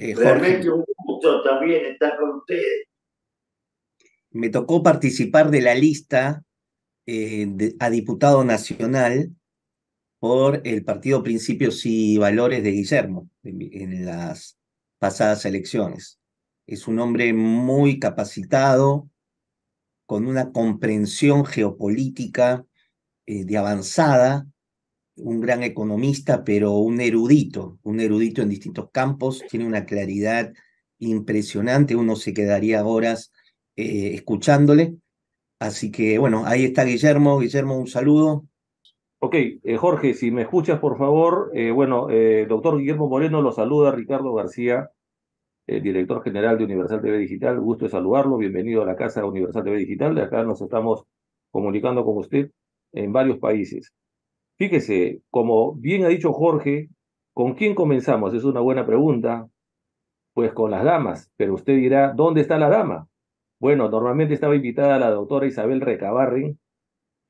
Eh, Realmente un gusto también estar con ustedes. Me tocó participar de la lista eh, a diputado nacional por el partido Principios y Valores de Guillermo en las pasadas elecciones. Es un hombre muy capacitado, con una comprensión geopolítica eh, de avanzada, un gran economista, pero un erudito, un erudito en distintos campos, tiene una claridad impresionante, uno se quedaría horas eh, escuchándole. Así que bueno, ahí está Guillermo. Guillermo, un saludo. Ok, eh, Jorge, si me escuchas, por favor. Eh, bueno, doctor Guillermo Moreno lo saluda Ricardo García, director general de Universal TV Digital. Gusto de saludarlo. Bienvenido a la casa Universal TV Digital. De acá nos estamos comunicando con usted en varios países. Fíjese, como bien ha dicho Jorge, ¿con quién comenzamos? Es una buena pregunta. Pues con las damas, pero usted dirá, ¿dónde está la dama? Bueno, normalmente estaba invitada la doctora Isabel Recabarren,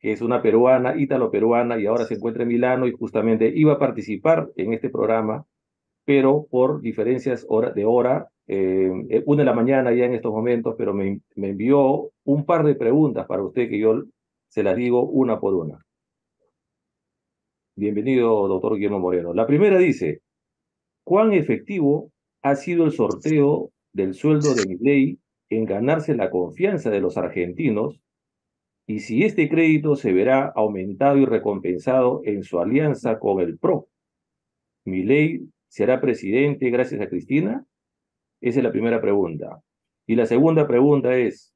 que es una peruana, ítalo-peruana, y ahora se encuentra en Milano y justamente iba a participar en este programa, pero por diferencias de hora, eh, una de la mañana ya en estos momentos, pero me envió un par de preguntas para usted que yo se las digo una por una. Bienvenido, doctor Guillermo Moreno. La primera dice, ¿cuán efectivo ha sido el sorteo del sueldo de mi ley en ganarse la confianza de los argentinos y si este crédito se verá aumentado y recompensado en su alianza con el PRO. ¿Mi ley será presidente gracias a Cristina? Esa es la primera pregunta. Y la segunda pregunta es,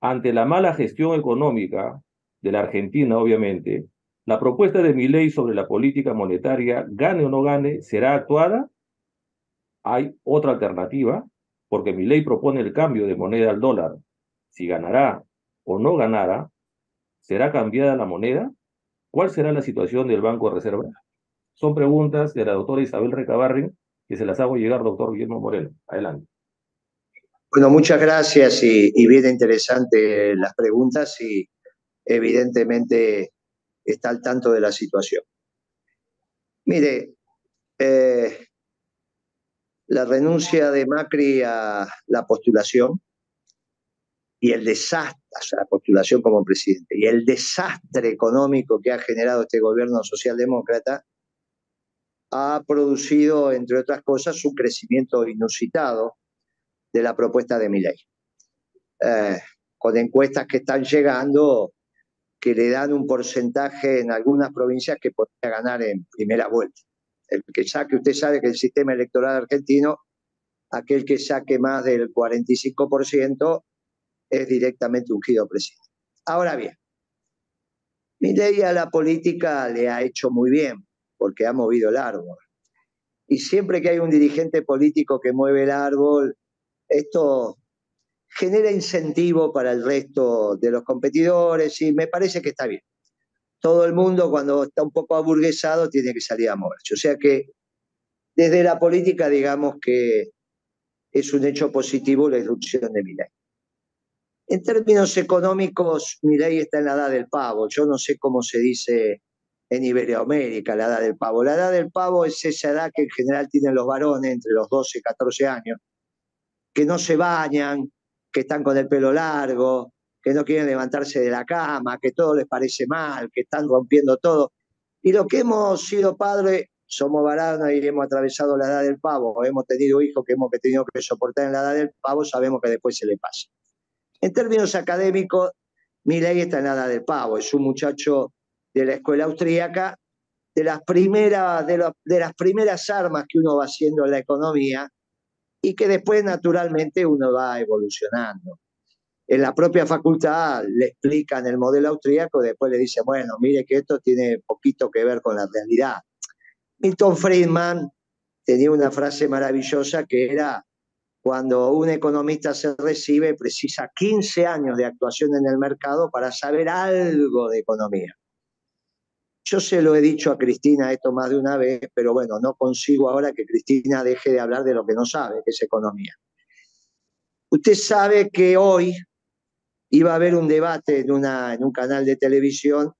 ante la mala gestión económica de la Argentina, obviamente, la propuesta de mi ley sobre la política monetaria, gane o no gane, será actuada. Hay otra alternativa porque mi ley propone el cambio de moneda al dólar. Si ganará o no ganará, ¿será cambiada la moneda? ¿Cuál será la situación del Banco de Reserva? Son preguntas de la doctora Isabel Recabarren que se las hago llegar, doctor Guillermo Moreno. Adelante. Bueno, muchas gracias y, bien interesante las preguntas y evidentemente está al tanto de la situación. Mire, eh, la renuncia de Macri a la postulación y el desastre, o sea, la postulación como presidente, y el desastre económico que ha generado este gobierno socialdemócrata, ha producido, entre otras cosas, un crecimiento inusitado de la propuesta de mi ley. Eh, con encuestas que están llegando que le dan un porcentaje en algunas provincias que podría ganar en primera vuelta el que saque, usted sabe que el sistema electoral argentino, aquel que saque más del 45% es directamente ungido presidente. Ahora bien, mi ley a la política le ha hecho muy bien, porque ha movido el árbol. Y siempre que hay un dirigente político que mueve el árbol, esto genera incentivo para el resto de los competidores y me parece que está bien todo el mundo cuando está un poco aburguesado tiene que salir a moverse. O sea que desde la política digamos que es un hecho positivo la irrupción de Milei. En términos económicos, Milei está en la edad del pavo. Yo no sé cómo se dice en Iberoamérica la edad del pavo. La edad del pavo es esa edad que en general tienen los varones entre los 12 y 14 años, que no se bañan, que están con el pelo largo, que no quieren levantarse de la cama, que todo les parece mal, que están rompiendo todo. Y lo que hemos sido padres, somos varanos y hemos atravesado la edad del pavo, hemos tenido hijos que hemos tenido que soportar en la edad del pavo, sabemos que después se le pasa. En términos académicos, ley está en la edad del pavo, es un muchacho de la escuela austríaca, de las primeras, de, de las primeras armas que uno va haciendo en la economía y que después naturalmente uno va evolucionando en la propia facultad le explican el modelo austríaco, después le dicen, bueno, mire que esto tiene poquito que ver con la realidad. Milton Friedman tenía una frase maravillosa que era, cuando un economista se recibe, precisa 15 años de actuación en el mercado para saber algo de economía. Yo se lo he dicho a Cristina esto más de una vez, pero bueno, no consigo ahora que Cristina deje de hablar de lo que no sabe, que es economía. Usted sabe que hoy iba a haber un debate en, una, en un canal de televisión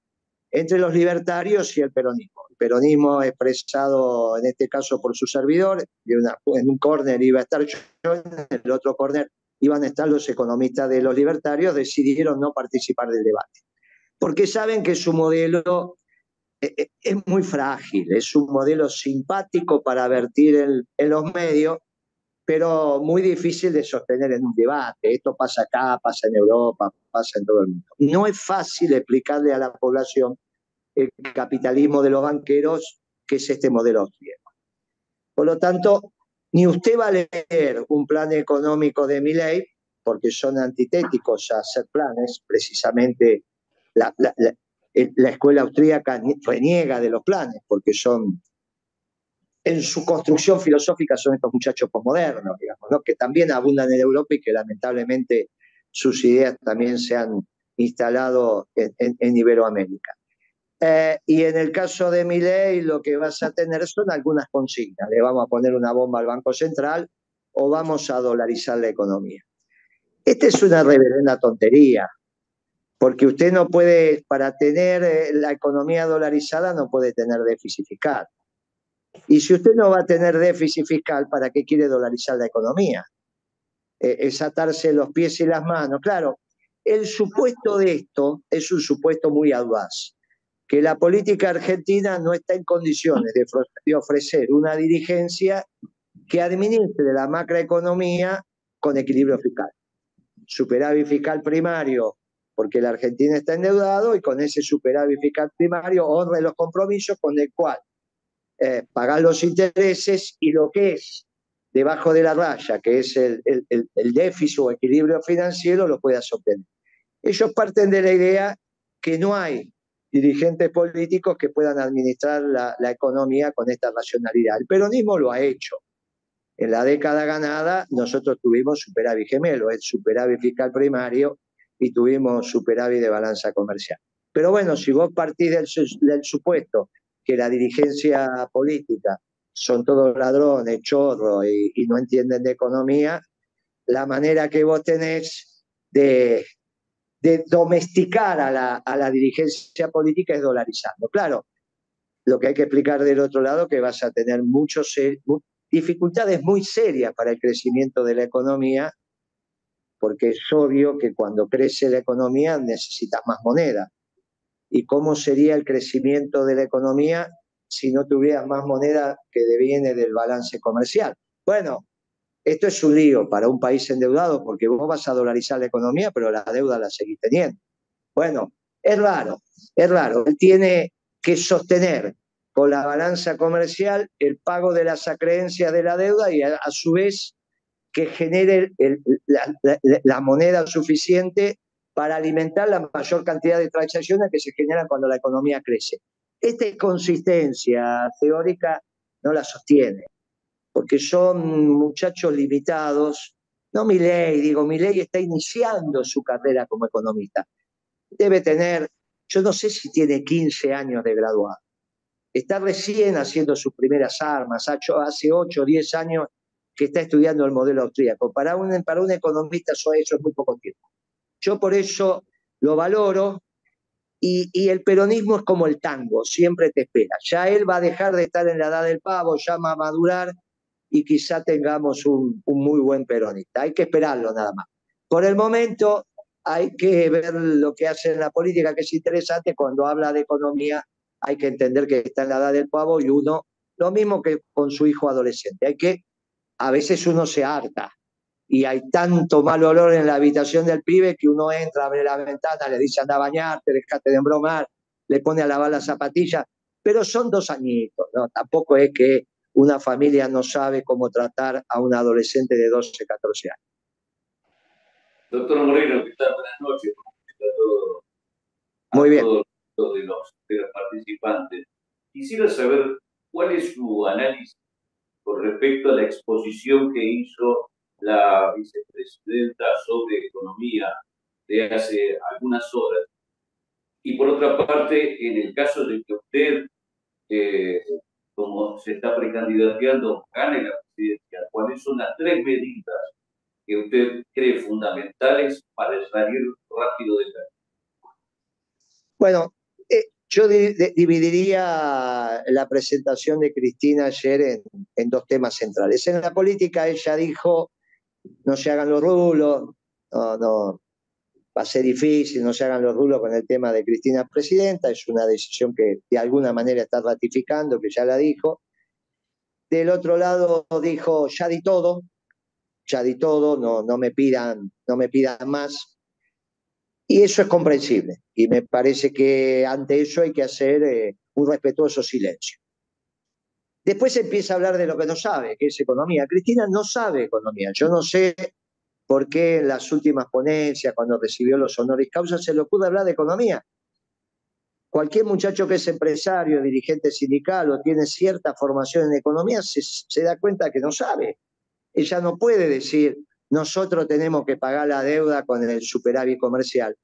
entre los libertarios y el peronismo. El peronismo expresado en este caso por su servidor, en un córner iba a estar yo, en el otro córner iban a estar los economistas de los libertarios, decidieron no participar del debate, porque saben que su modelo es muy frágil, es un modelo simpático para vertir en, los medios, pero muy difícil de sostener en un debate. Esto pasa acá, pasa en Europa, pasa en todo el mundo. No es fácil explicarle a la población el capitalismo de los banqueros, que es este modelo austríaco. Por lo tanto, ni usted va a leer un plan económico de mi ley, porque son antitéticos a hacer planes, precisamente la, escuela austríaca reniega de los planes, porque son, en su construcción filosófica son estos muchachos posmodernos, digamos, que también abundan en Europa y que lamentablemente sus ideas también se han instalado en Iberoamérica. Eh, y en el caso de mi ley, lo que vas a tener son algunas consignas. Le vamos a poner una bomba al Banco Central o vamos a dolarizar la economía. Esta es una reverenda tontería, porque usted no puede, para tener eh, la economía dolarizada, no puede tener déficit fiscal. Y si usted no va a tener déficit fiscal, ¿para qué quiere dolarizar la economía? Eh, es atarse los pies y las manos. Claro, el supuesto de esto es un supuesto muy audaz que la política argentina no está en condiciones de, ofrecer una dirigencia que administre la macroeconomía con equilibrio fiscal. Superávit fiscal primario, porque la Argentina está endeudado y con ese superávit fiscal primario honre los compromisos con el cual eh, pagar los intereses y lo que es debajo de la raya, que es el, el déficit o equilibrio financiero, lo puedas obtener. Ellos parten de la idea que no hay dirigentes políticos que puedan administrar la, economía con esta racionalidad. El peronismo lo ha hecho. En la década ganada nosotros tuvimos superávit gemelo, el superávit fiscal primario y tuvimos superávit de balanza comercial. Pero bueno, si vos partís del, supuesto que la dirigencia política son todos ladrones, chorros y, y no entienden de economía, la manera que vos tenés de, de domesticar a la, dirigencia política es dolarizando. Claro, lo que hay que explicar del otro lado que vas a tener muchos, dificultades muy serias para el crecimiento de la economía, porque es obvio que cuando crece la economía necesitas más moneda. ¿Y cómo sería el crecimiento de la economía si no tuvieras más moneda que deviene del balance comercial? Bueno, esto es un lío para un país endeudado porque vos vas a dolarizar la economía, pero la deuda la seguís teniendo. Bueno, es raro, es raro. Él tiene que sostener con la balanza comercial el pago de las acreencias de la deuda y a, su vez que genere la, moneda suficiente para alimentar la mayor cantidad de transacciones que se generan cuando la economía crece. Esta consistencia teórica no la sostiene porque son muchachos limitados. No mi ley, digo, mi ley está iniciando su carrera como economista. Debe tener, yo no sé si tiene 15 años de graduado. Está recién haciendo sus primeras armas, hace 8 o 10 años que está estudiando el modelo austríaco. Para un, para un economista eso, eso es muy poco tiempo. Yo por eso lo valoro y, y, el peronismo es como el tango, siempre te espera. Ya él va a dejar de estar en la edad del pavo, ya va a madurar y quizá tengamos un, muy buen peronista. Hay que esperarlo nada más. Por el momento hay que ver lo que hace en la política, que es interesante. Cuando habla de economía hay que entender que está en la edad del pavo y uno, lo mismo que con su hijo adolescente. Hay que, a veces uno se harta y hay tanto mal olor en la habitación del pibe que uno entra, abre la ventana, le dice anda a bañarte, dejate de embromar, le pone a lavar las zapatillas, pero son dos añitos, ¿no? Tampoco es que una familia no sabe cómo tratar a un adolescente de 12, 14 años. Doctor Moreno, ¿qué tal? Buenas noches. Muy bien. Todos de los, de los participantes. Quisiera saber cuál es su análisis con respecto a la exposición que hizo la vicepresidenta sobre economía de hace algunas horas. Y por otra parte, en el caso de que usted eh, como se está precandidateando, gane la presidencia, ¿cuáles son las tres medidas que usted cree fundamentales para salir rápido de la Bueno, Yo dividiría la presentación de Cristina ayer en, dos temas centrales. En la política ella dijo, no se hagan los rulos, no, no, va a ser difícil, no se hagan los rulos con el tema de Cristina presidenta, es una decisión que de alguna manera está ratificando, que ya la dijo. Del otro lado dijo, ya di todo, ya di todo, no, no, me, pidan, no me pidan más. Y eso es comprensible. Y me parece que ante eso hay que hacer eh, un respetuoso silencio. Después empieza a hablar de lo que no sabe, que es economía. Cristina no sabe economía. Yo no sé por qué en las últimas ponencias, cuando recibió los honoris causa, se le ocurre hablar de economía. Cualquier muchacho que es empresario, dirigente sindical o tiene cierta formación en economía se, se da cuenta que no sabe. Ella no puede decir, nosotros tenemos que pagar la deuda con el superávit comercial.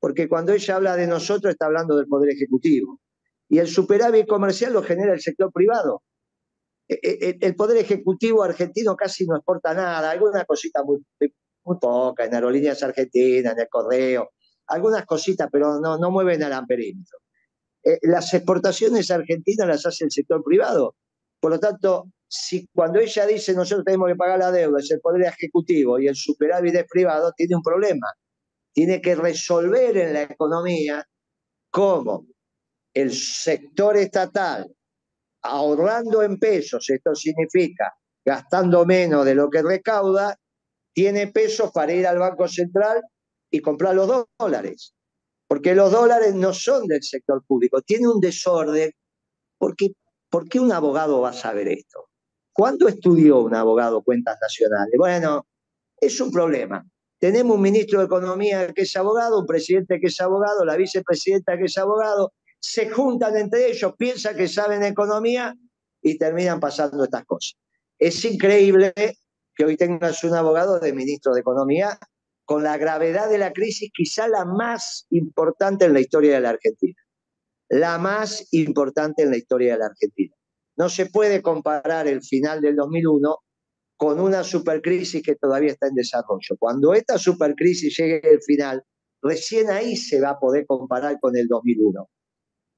Porque cuando ella habla de nosotros está hablando del Poder Ejecutivo. Y el superávit comercial lo genera el sector privado. E, e, e, el Poder Ejecutivo argentino casi no exporta nada, alguna cosita muy, muy poca, en aerolíneas argentinas, en el correo, algunas cositas, pero no, mueven al amperímetro. Eh, las exportaciones argentinas las hace el sector privado. Por lo tanto, si cuando ella dice nosotros tenemos que pagar la deuda, es el Poder Ejecutivo y el superávit es privado, tiene un problema. Tiene que resolver en la economía cómo el sector estatal, ahorrando en pesos, esto significa gastando menos de lo que recauda, tiene pesos para ir al Banco Central y comprar los dólares. Porque los dólares no son del sector público, tiene un desorden. Porque, ¿Por qué un abogado va a saber esto? ¿Cuándo estudió un abogado cuentas nacionales? Bueno, es un problema. Tenemos un ministro de Economía que es abogado, un presidente que es abogado, la vicepresidenta que es abogado, se juntan entre ellos, piensan que saben economía y terminan pasando estas cosas. Es increíble que hoy tengas un abogado de ministro de Economía con la gravedad de la crisis, quizá la más importante en la historia de la Argentina. La más importante en la historia de la Argentina. No se puede comparar el final del 2001 con una supercrisis que todavía está en desarrollo. Cuando esta supercrisis llegue al final, recién ahí se va a poder comparar con el 2001.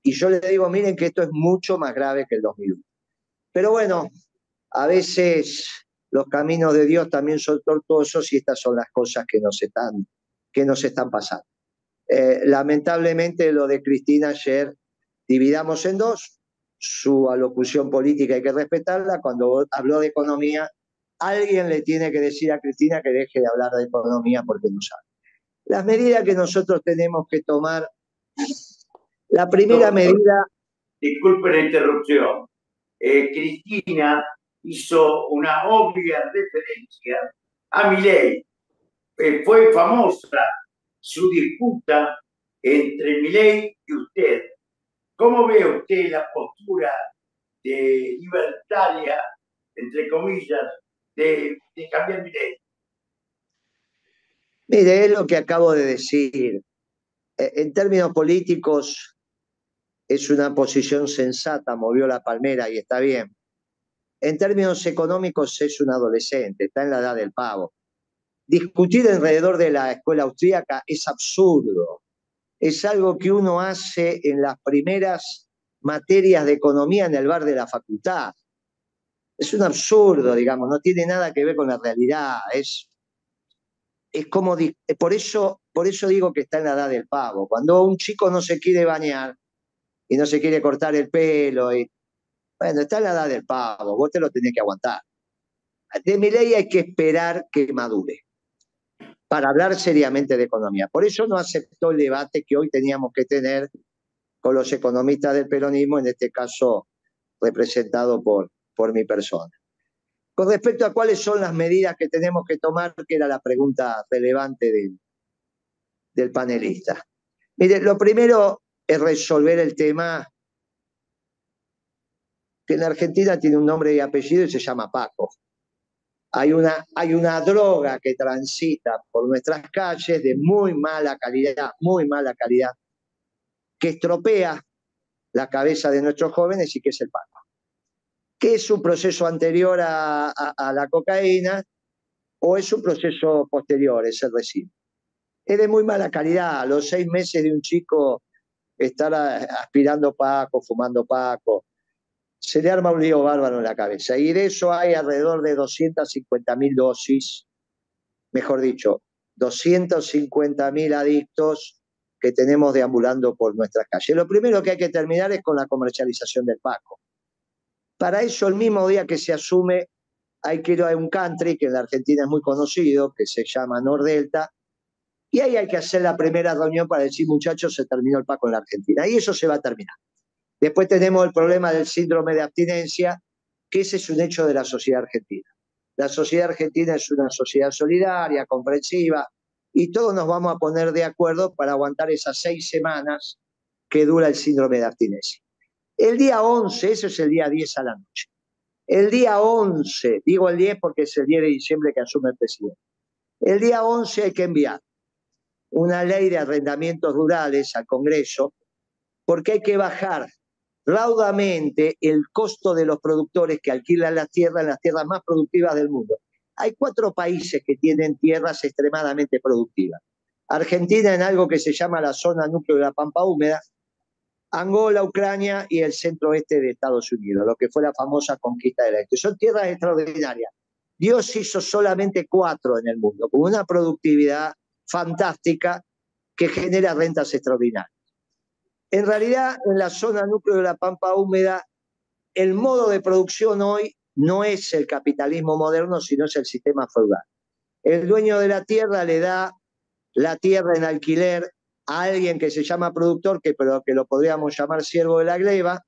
Y yo le digo, miren que esto es mucho más grave que el 2001. Pero bueno, a veces los caminos de Dios también son tortuosos y estas son las cosas que nos están, que nos están pasando. Eh, lamentablemente lo de Cristina ayer dividamos en dos, su alocución política hay que respetarla, cuando habló de economía, alguien le tiene que decir a Cristina que deje de hablar de economía porque no sabe. Las medidas que nosotros tenemos que tomar, la primera medida... Disculpe la interrupción. Eh, Cristina hizo una obvia referencia a mi ley. Eh, fue famosa su disputa entre mi ley y usted. ¿Cómo ve usted la postura de libertaria, entre comillas, de, cambiar mi ley? Mire, es lo que acabo de decir. Eh, en términos políticos, es una posición sensata, movió la palmera y está bien. En términos económicos es un adolescente, está en la edad del pavo. Discutir alrededor de la escuela austríaca es absurdo. Es algo que uno hace en las primeras materias de economía en el bar de la facultad. Es un absurdo, digamos, no tiene nada que ver con la realidad. Es, es como, por eso, por eso digo que está en la edad del pavo. Cuando un chico no se quiere bañar y no se quiere cortar el pelo bueno, está en la edad del pavo, vos te lo tenés que aguantar. De mi ley hay que esperar que madure para hablar seriamente de economía. Por eso no aceptó el debate que hoy teníamos que tener con los economistas del peronismo, en este caso representado por, por mi persona. Con respecto a cuáles son las medidas que tenemos que tomar, que era la pregunta relevante del, del panelista. Mire, lo primero es resolver el tema que en Argentina tiene un nombre y apellido y se llama Paco. Hay una, droga que transita por nuestras calles de muy mala calidad, muy mala calidad, que estropea la cabeza de nuestros jóvenes y que es el Paco. ¿Qué es un proceso anterior a, a la cocaína o es un proceso posterior, es el recibo? Es de muy mala calidad. A los seis meses de un chico estar aspirando Paco, fumando Paco. Se le arma un lío bárbaro en la cabeza. Y de eso hay alrededor de 250 mil dosis, mejor dicho, 250 mil adictos que tenemos deambulando por nuestras calles. Lo primero que hay que terminar es con la comercialización del Paco. Para eso, el mismo día que se asume, hay que ir a un country que en la Argentina es muy conocido, que se llama Nordelta, y ahí hay que hacer la primera reunión para decir, muchachos, se terminó el Paco en la Argentina. Y eso se va a terminar. Después tenemos el problema del síndrome de abstinencia, que ese es un hecho de la sociedad argentina. La sociedad argentina es una sociedad solidaria, comprensiva, y todos nos vamos a poner de acuerdo para aguantar esas seis semanas que dura el síndrome de abstinencia. El día 11, eso es el día 10 a la noche. El día 11, digo el 10 porque es el 10 de diciembre que asume el presidente. El día 11 hay que enviar una ley de arrendamientos rurales al Congreso, porque hay que bajar raudamente el costo de los productores que alquilan las tierras en las tierras más productivas del mundo. Hay cuatro países que tienen tierras extremadamente productivas. Argentina en algo que se llama la zona núcleo de la Pampa Húmeda, Angola, Ucrania y el centro oeste de Estados Unidos, lo que fue la famosa conquista de la este. Son tierras extraordinarias. Dios hizo solamente cuatro en el mundo, con una productividad fantástica que genera rentas extraordinarias. En realidad, en la zona núcleo de la Pampa Húmeda, el modo de producción hoy no es el capitalismo moderno, sino es el sistema feudal. El dueño de la tierra le da la tierra en alquiler a alguien que se llama productor, que, pero que lo podríamos llamar siervo de la gleba,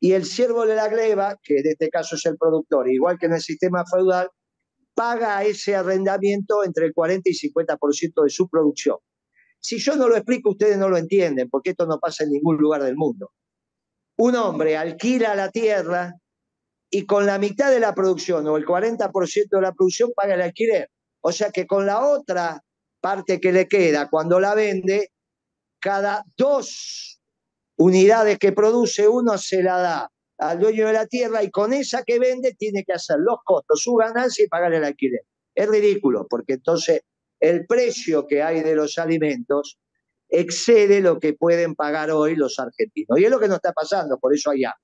y el siervo de la gleba, que en este caso es el productor, igual que en el sistema feudal, paga ese arrendamiento entre el 40 y 50% de su producción. Si yo no lo explico, ustedes no lo entienden, porque esto no pasa en ningún lugar del mundo. Un hombre alquila la tierra y con la mitad de la producción o el 40% de la producción paga el alquiler. O sea que con la otra parte que le queda, cuando la vende, cada dos unidades que produce uno se la da al dueño de la tierra y con esa que vende tiene que hacer los costos, su ganancia y pagar el alquiler. Es ridículo, porque entonces el precio que hay de los alimentos excede lo que pueden pagar hoy los argentinos. Y es lo que nos está pasando, por eso allá.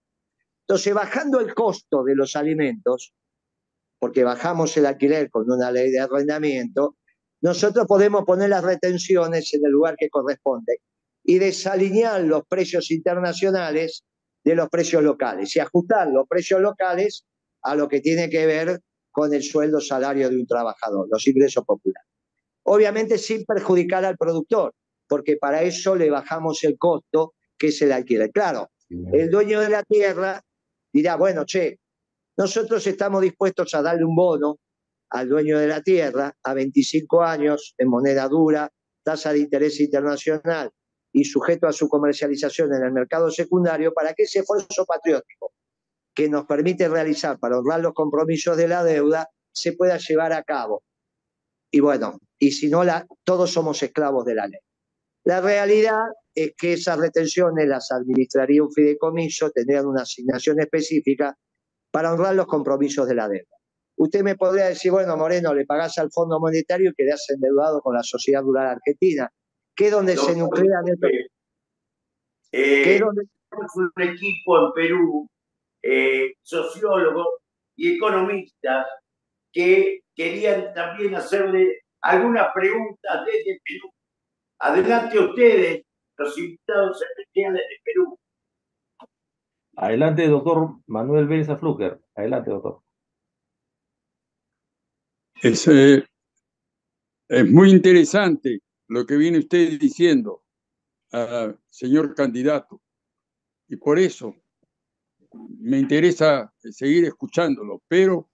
Entonces, bajando el costo de los alimentos, porque bajamos el alquiler con una ley de arrendamiento, nosotros podemos poner las retenciones en el lugar que corresponde y desalinear los precios internacionales de los precios locales y ajustar los precios locales a lo que tiene que ver con el sueldo salario de un trabajador, los ingresos populares. Obviamente sin perjudicar al productor, porque para eso le bajamos el costo que se le alquiler. Claro, el dueño de la tierra dirá, bueno, che, nosotros estamos dispuestos a darle un bono al dueño de la tierra a 25 años en moneda dura, tasa de interés internacional y sujeto a su comercialización en el mercado secundario para que ese esfuerzo patriótico que nos permite realizar para honrar los compromisos de la deuda se pueda llevar a cabo. Y bueno, y si no, la, todos somos esclavos de la ley. La realidad es que esas retenciones las administraría un fideicomiso, tendrían una asignación específica para honrar los compromisos de la deuda. Usted me podría decir, bueno, Moreno, le pagás al Fondo Monetario y quedás endeudado con la sociedad rural argentina que es donde se nuclean estos... Eh, un equipo en Perú, eh, sociólogos y economistas, que querían también hacerle algunas preguntas desde Perú. Adelante ustedes, los invitados especiales de Perú. Adelante, doctor Manuel Vélez Fluger. Adelante, doctor. Es, eh, es muy interesante lo que viene usted diciendo, señor candidato. Y por eso me interesa seguir escuchándolo, pero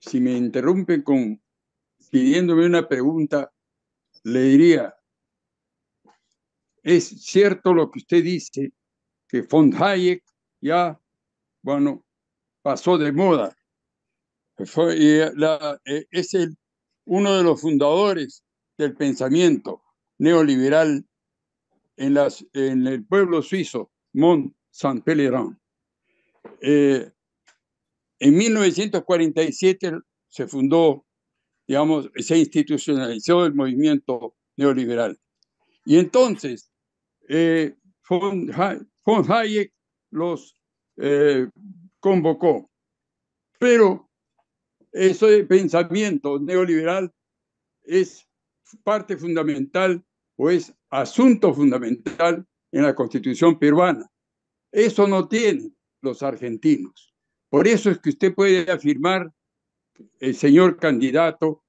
si me interrumpen con pidiéndome una pregunta, le diría, es cierto lo que usted dice, que von Hayek ya, bueno, pasó de moda. Eh, es el, uno de los fundadores del pensamiento neoliberal en, las, en el pueblo suizo, Mont Saint-Pelerin. Eh, en 1947 se fundó, digamos, se institucionalizó el movimiento neoliberal. Y entonces, eh, von, Hayek los eh, convocó. Pero ese pensamiento neoliberal es parte fundamental o es asunto fundamental en la constitución peruana. Eso no tienen los argentinos. Por eso es que usted puede afirmar, el señor candidato,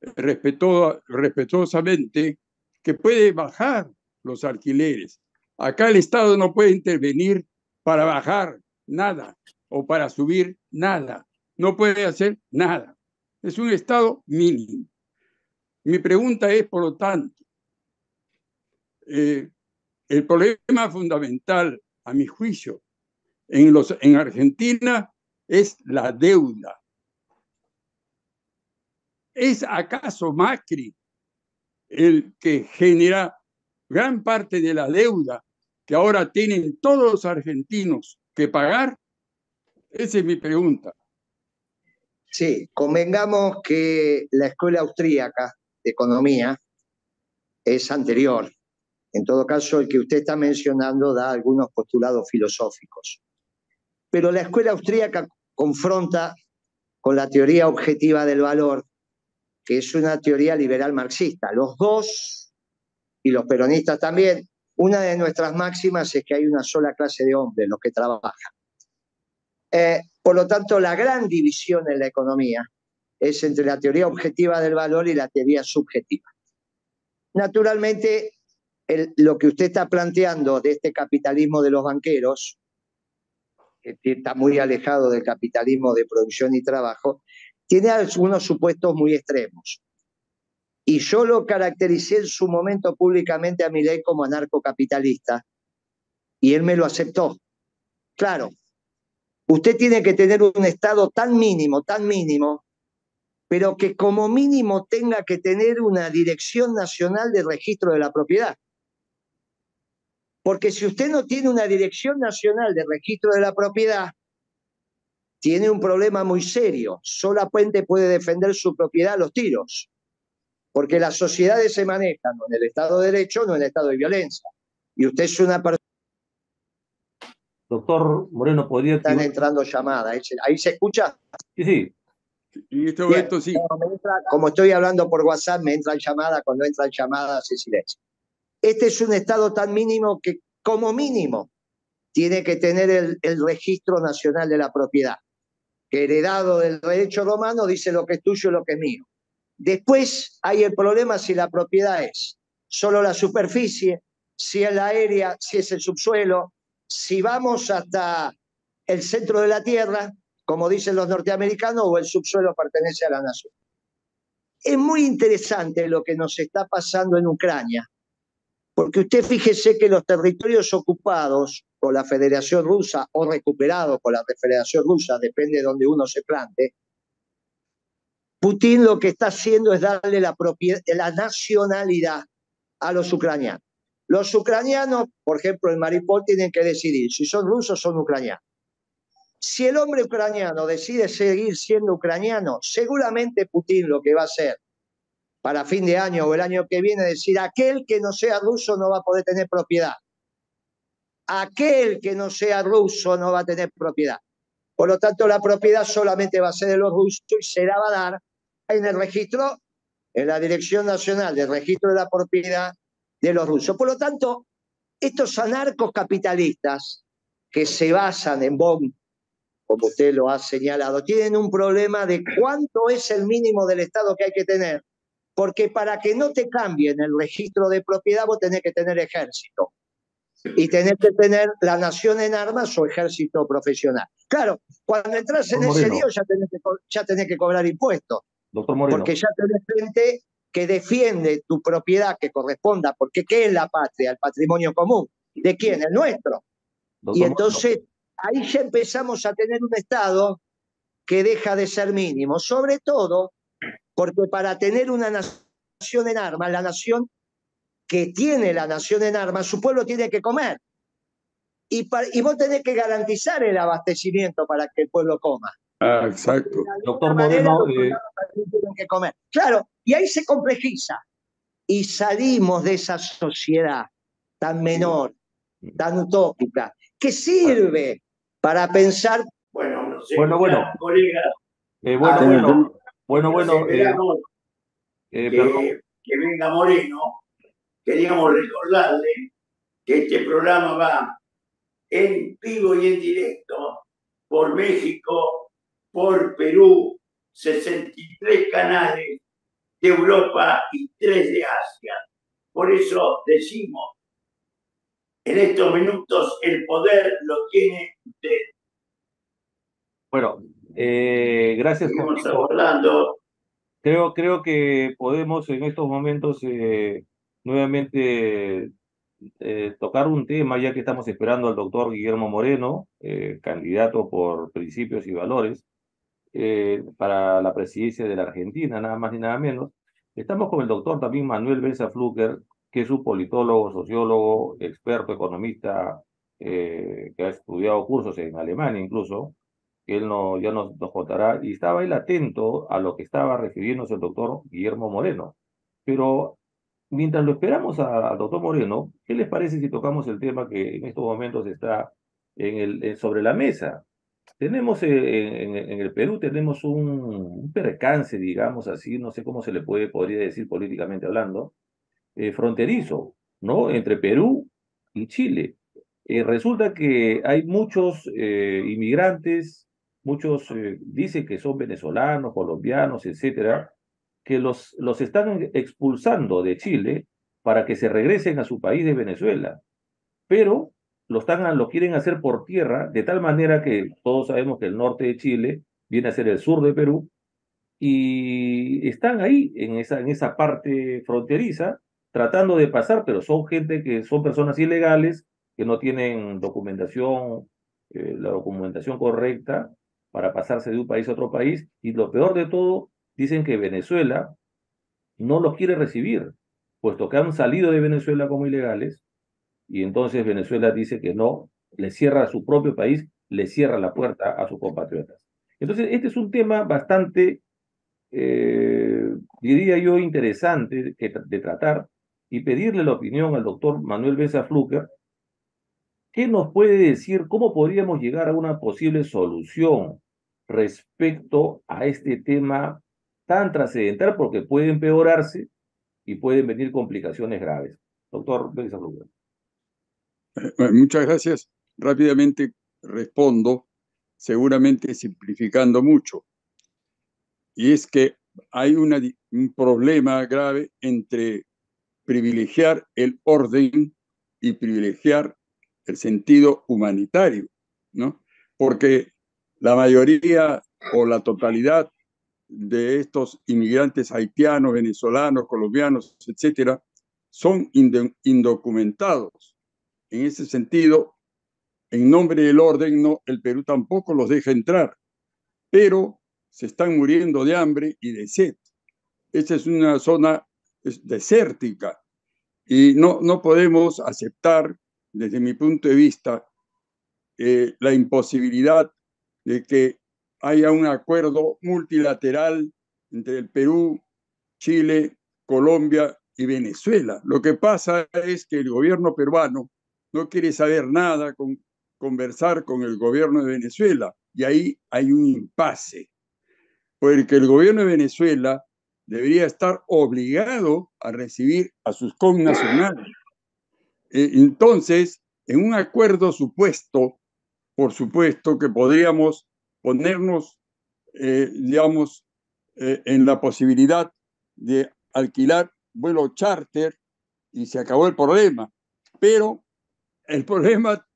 respetuosamente, que puede bajar los alquileres. Acá el Estado no puede intervenir para bajar nada o para subir nada. No puede hacer nada. Es un Estado mínimo. Mi pregunta es, por lo tanto, eh, el problema fundamental, a mi juicio, en, los, en Argentina es la deuda. ¿Es acaso Macri el que genera gran parte de la deuda que ahora tienen todos los argentinos que pagar? Esa es mi pregunta. Sí, convengamos que la escuela austríaca de economía es anterior. En todo caso, el que usted está mencionando da algunos postulados filosóficos. Pero la escuela austríaca confronta con la teoría objetiva del valor, que es una teoría liberal marxista. Los dos, y los peronistas también, una de nuestras máximas es que hay una sola clase de hombres, los que trabajan. Eh, por lo tanto, la gran división en la economía es entre la teoría objetiva del valor y la teoría subjetiva. Naturalmente, lo que usted está planteando de este capitalismo de los banqueros, que está muy alejado del capitalismo de producción y trabajo, tiene algunos supuestos muy extremos. Y yo lo caractericé en su momento públicamente a mi ley como anarcocapitalista, y él me lo aceptó. Claro, usted tiene que tener un Estado tan mínimo, tan mínimo, pero que como mínimo tenga que tener una dirección nacional de registro de la propiedad. Porque si usted no tiene una dirección nacional de registro de la propiedad, tiene un problema muy serio. Solamente puede defender su propiedad a los tiros. Porque las sociedades se manejan en el Estado de Derecho, no en el Estado de violencia. Y usted es una persona. Doctor Moreno, podría. Están entrando llamadas. ¿Ahí se escucha? Sí, sí. En este momento sí. como estoy hablando por WhatsApp, me entran llamadas. Cuando entran llamadas, se silencio. Este es un Estado tan mínimo que, como mínimo, tiene que tener el, el registro nacional de la propiedad, heredado del derecho romano dice lo que es tuyo y lo que es mío. Después hay el problema si la propiedad es solo la superficie, si es la aérea, si es el subsuelo, si vamos hasta el centro de la tierra, como dicen los norteamericanos, o el subsuelo pertenece a la nación. Es muy interesante lo que nos está pasando en Ucrania, porque usted fíjese que los territorios ocupados por la Federación Rusa o recuperados por la Federación Rusa, depende de donde uno se plante, Putin lo que está haciendo es darle la, la nacionalidad a los ucranianos. Los ucranianos, por ejemplo, en Maripol, tienen que decidir si son rusos o son ucranianos. Si el hombre ucraniano decide seguir siendo ucraniano, seguramente Putin lo que va a hacer para fin de año o el año que viene, decir, aquel que no sea ruso no va a poder tener propiedad. Aquel que no sea ruso no va a tener propiedad. Por lo tanto, la propiedad solamente va a ser de los rusos y se la va a dar en el registro, en la Dirección Nacional de Registro de la Propiedad de los rusos. Por lo tanto, estos anarcos capitalistas que se basan en Bonn, como usted lo ha señalado, tienen un problema de cuánto es el mínimo del Estado que hay que tener porque para que no te cambien el registro de propiedad vos tenés que tener ejército y tenés que tener la nación en armas o ejército profesional. Claro, cuando entras en ese lío ya tenés, que, ya tenés que cobrar impuestos. Doctor Moreno. Porque ya tenés gente que defiende tu propiedad que corresponda, porque ¿qué es la patria? El patrimonio común. ¿De quién? El nuestro. y entonces ahí ya empezamos a tener un Estado que deja de ser mínimo, sobre todo porque para tener una nación en armas, la nación que tiene la nación en armas, su pueblo tiene que comer. Y, vos tenés que garantizar el abastecimiento para que el pueblo coma. Ah, exacto. Doctor Moreno. Eh, que comer. Claro, y ahí se complejiza. Y salimos de esa sociedad tan menor, tan utópica, que sirve para pensar. Bueno, no sé, Bueno, bueno. colega, Eh, bueno, Ah, bueno, bueno, bueno, eh, esperamos eh, que, que venga Moreno. Queríamos recordarle que este programa va en vivo y en directo por México, por Perú, 63 canales de Europa y 3 de Asia. Por eso decimos, en estos minutos el poder lo tiene usted. Bueno, eh, gracias, Jorgito. hablando. Creo, creo que podemos en estos momentos eh, nuevamente eh, tocar un tema, ya que estamos esperando al doctor Guillermo Moreno, eh, candidato por principios y valores, eh, para la presidencia de la Argentina, nada más ni nada menos. Estamos con el doctor también Manuel Benza que es un politólogo, sociólogo, experto, economista, eh, que ha estudiado cursos en Alemania incluso, él no, ya nos, nos contará, y estaba él atento a lo que estaba refiriéndose el doctor Guillermo Moreno. Pero mientras lo esperamos a- al doctor Moreno, ¿qué les parece si tocamos el tema que en estos momentos está sobre la mesa? Tenemos eh, en, el Perú tenemos un, percance, digamos así, no sé cómo se le puede, podría decir políticamente hablando, eh, fronterizo, ¿no? Entre Perú y Chile. Eh, resulta que hay muchos inmigrantes, muchos dicen que son venezolanos, colombianos, etcétera, que los, los están expulsando de Chile para que se regresen a su país de Venezuela. Pero lo, están, lo quieren hacer por tierra, de tal manera que todos sabemos que el norte de Chile viene a ser el sur de Perú, y están ahí en esa, en esa parte fronteriza tratando de pasar, pero son gente que son personas ilegales, que no tienen documentación, eh, la documentación correcta para pasarse de un país a otro país, y lo peor de todo, dicen que Venezuela no los quiere recibir, puesto que han salido de Venezuela como ilegales, y entonces Venezuela dice que no, le cierra a su propio país, le cierra la puerta a sus compatriotas. Entonces, este es un tema bastante, eh, diría yo, interesante que, de tratar y pedirle la opinión al doctor Manuel Besa Fluker, ¿qué nos puede decir cómo podríamos llegar a una posible solución respecto a este tema tan trascendental porque puede empeorarse y pueden venir complicaciones graves? Doctor Besa Fluker. Eh, Muchas gracias. Rápidamente respondo, seguramente simplificando mucho. Y es que hay una un problema grave entre privilegiar el orden y privilegiar el sentido humanitario, ¿no? Porque la mayoría o la totalidad de estos inmigrantes haitianos, venezolanos, colombianos, etcétera, son indocumentados. En ese sentido, en nombre del orden, no, el Perú tampoco los deja entrar, pero se están muriendo de hambre y de sed. Esta es una zona es, desértica y no, no podemos aceptar, desde mi punto de vista, eh, la imposibilidad de que haya un acuerdo multilateral entre el Perú, Chile, Colombia y Venezuela. Lo que pasa es que el gobierno peruano no quiere saber nada con conversar con el gobierno de Venezuela y ahí hay un impasse, porque el gobierno de Venezuela debería estar obligado a recibir a sus connacionales. Eh, entonces, en un acuerdo supuesto, por supuesto que podríamos ponernos, eh, digamos, eh, en la posibilidad de alquilar vuelo charter y se acabó el problema. Pero el problema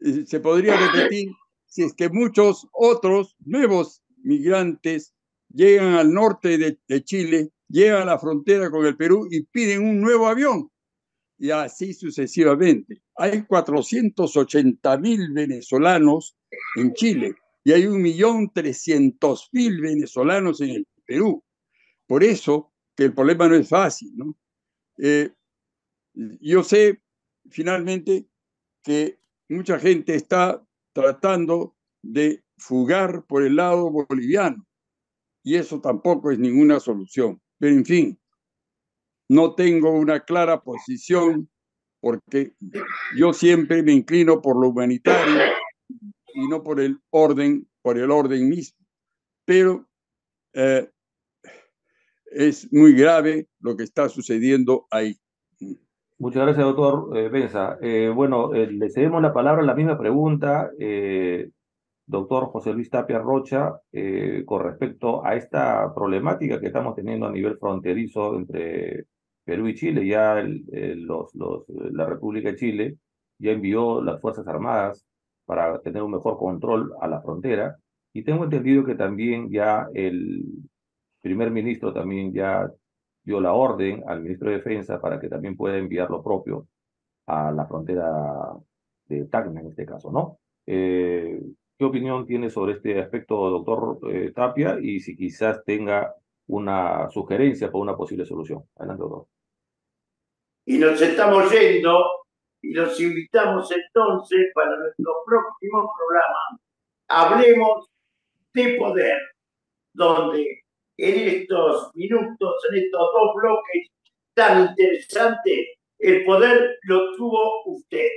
eh, se podría repetir si es que muchos otros nuevos migrantes llegan al norte de, de Chile, llegan a la frontera con el Perú y piden un nuevo avión. Y así sucesivamente. Hay 480 mil venezolanos en Chile y hay 1.300.000 venezolanos en el Perú. Por eso que el problema no es fácil, ¿no? Eh, yo sé finalmente que mucha gente está tratando de fugar por el lado boliviano y eso tampoco es ninguna solución. Pero en fin, no tengo una clara posición porque yo siempre me inclino por lo humanitario y no por el orden, por el orden mismo. Pero eh, es muy grave lo que está sucediendo ahí. Muchas gracias, doctor eh, Benza. Eh, bueno, le cedemos la palabra, la misma pregunta, doctor José Luis Tapia Rocha, con respecto a esta problemática que estamos teniendo a nivel fronterizo entre Perú y Chile. Ya la República de Chile ya envió las Fuerzas Armadas para tener un mejor control a la frontera. Y tengo entendido que también ya el primer ministro también ya dio la orden al ministro de Defensa para que también pueda enviar lo propio a la frontera de Tacna en este caso, ¿no? Eh, ¿Qué opinión tiene sobre este aspecto, doctor eh, Tapia? Y si quizás tenga una sugerencia para una posible solución. Adelante, doctor. Y nos estamos yendo y los invitamos entonces para nuestro próximo programa. Hablemos de poder, donde en estos minutos, en estos dos bloques tan interesantes, el poder lo tuvo usted.